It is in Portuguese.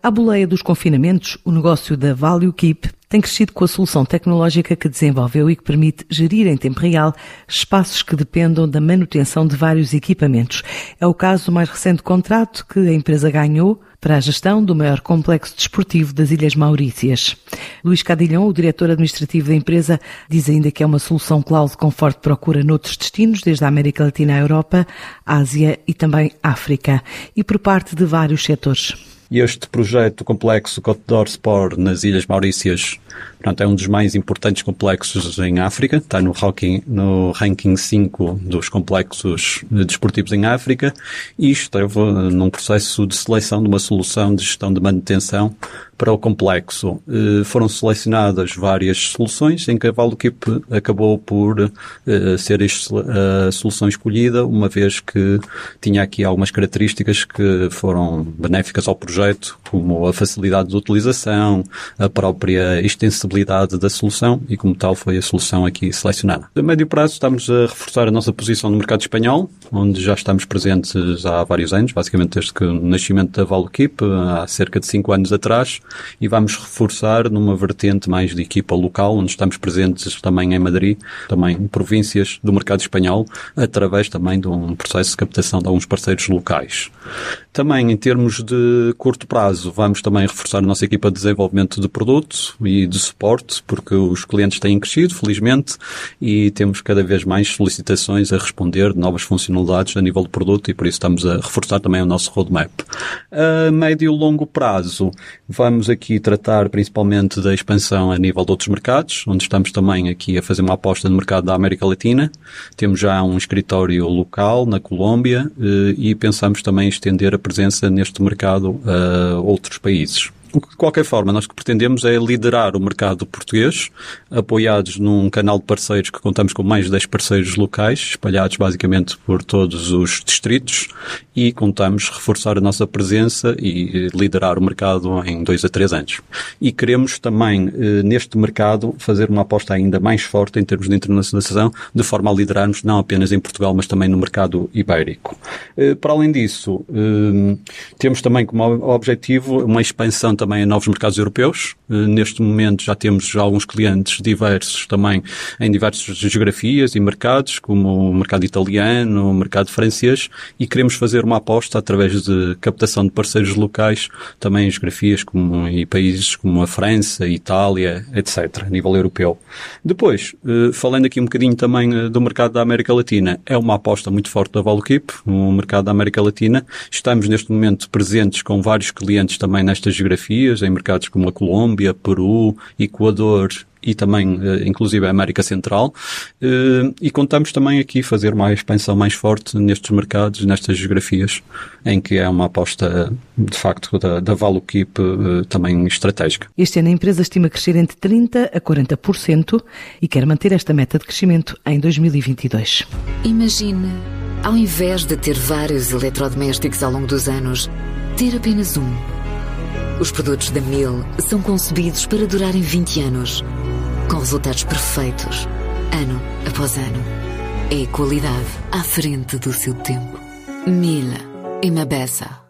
À boleia dos confinamentos, o negócio da Value Keep tem crescido com a solução tecnológica que desenvolveu e que permite gerir em tempo real espaços que dependam da manutenção de vários equipamentos. É o caso do mais recente contrato que a empresa ganhou para a gestão do maior complexo desportivo das Ilhas Maurícias. Luís Cadilhão, o diretor administrativo da empresa, diz ainda que é uma solução cloud com forte procura noutros destinos, desde a América Latina à Europa, Ásia e também África, e por parte de vários setores. E este projeto complexo Côte d'Or Sport nas Ilhas Maurícias, portanto, é um dos mais importantes complexos em África, está no ranking, no ranking 5 dos complexos desportivos em África, e esteve num processo de seleção de uma solução de gestão de manutenção para o complexo. Eh, foram selecionadas várias soluções, em que a Valukip acabou por eh, ser a solução escolhida, uma vez que tinha aqui algumas características que foram benéficas ao projeto, como a facilidade de utilização, a própria extensibilidade da solução, e como tal foi a solução aqui selecionada. A médio prazo estamos a reforçar a nossa posição no mercado espanhol, onde já estamos presentes há vários anos, basicamente desde que o nascimento da Valukip, há cerca de 5 anos atrás, e vamos reforçar numa vertente mais de equipa local, onde estamos presentes também em Madrid, também em províncias do mercado espanhol, através também de um processo de captação de alguns parceiros locais. Também em termos de curto prazo, vamos também reforçar a nossa equipa de desenvolvimento de produto e de suporte, porque os clientes têm crescido, felizmente, e temos cada vez mais solicitações a responder de novas funcionalidades a nível de produto e por isso estamos a reforçar também o nosso roadmap. A médio e longo prazo, vamos aqui tratar principalmente da expansão a nível de outros mercados, onde estamos também aqui a fazer uma aposta no mercado da América Latina. Temos já um escritório local na Colômbia eh, e pensamos também estender a presença neste mercado a outros países. De qualquer forma, nós que pretendemos é liderar o mercado português, apoiados num canal de parceiros que contamos com mais de 10 parceiros locais, espalhados basicamente por todos os distritos, e contamos reforçar a nossa presença e liderar o mercado em dois a três anos. E queremos também, eh, neste mercado, fazer uma aposta ainda mais forte em termos de internacionalização, de forma a liderarmos não apenas em Portugal, mas também no mercado ibérico. Eh, para além disso, eh, temos também como objetivo uma expansão também a novos mercados europeus. Eh, neste momento já temos alguns clientes diversos também em diversas geografias e mercados, como o mercado italiano, o mercado francês, e queremos fazer uma aposta através de captação de parceiros locais, também em geografias como, e países como a França, a Itália, etc., a nível europeu. Depois, eh, falando aqui um bocadinho também eh, do mercado da América Latina, é uma aposta muito forte da Valukip, no mercado da América Latina. Estamos neste momento presentes com vários clientes também nesta geografia geografias, em mercados como a Colômbia, Peru, Equador e também, eh, inclusive, a América Central. Eh, e contamos também aqui fazer uma expansão mais forte nestes mercados, nestas geografias, em que é uma aposta, de facto, da, da Keep eh, também estratégica. Este ano a empresa estima crescer entre 30% a 40% e quer manter esta meta de crescimento em 2022. Imagine, ao invés de ter vários eletrodomésticos ao longo dos anos, ter apenas um os produtos da Miele são concebidos para durarem 20 anos, com resultados perfeitos, ano após ano. É qualidade à frente do seu tempo. Miele, uma beça.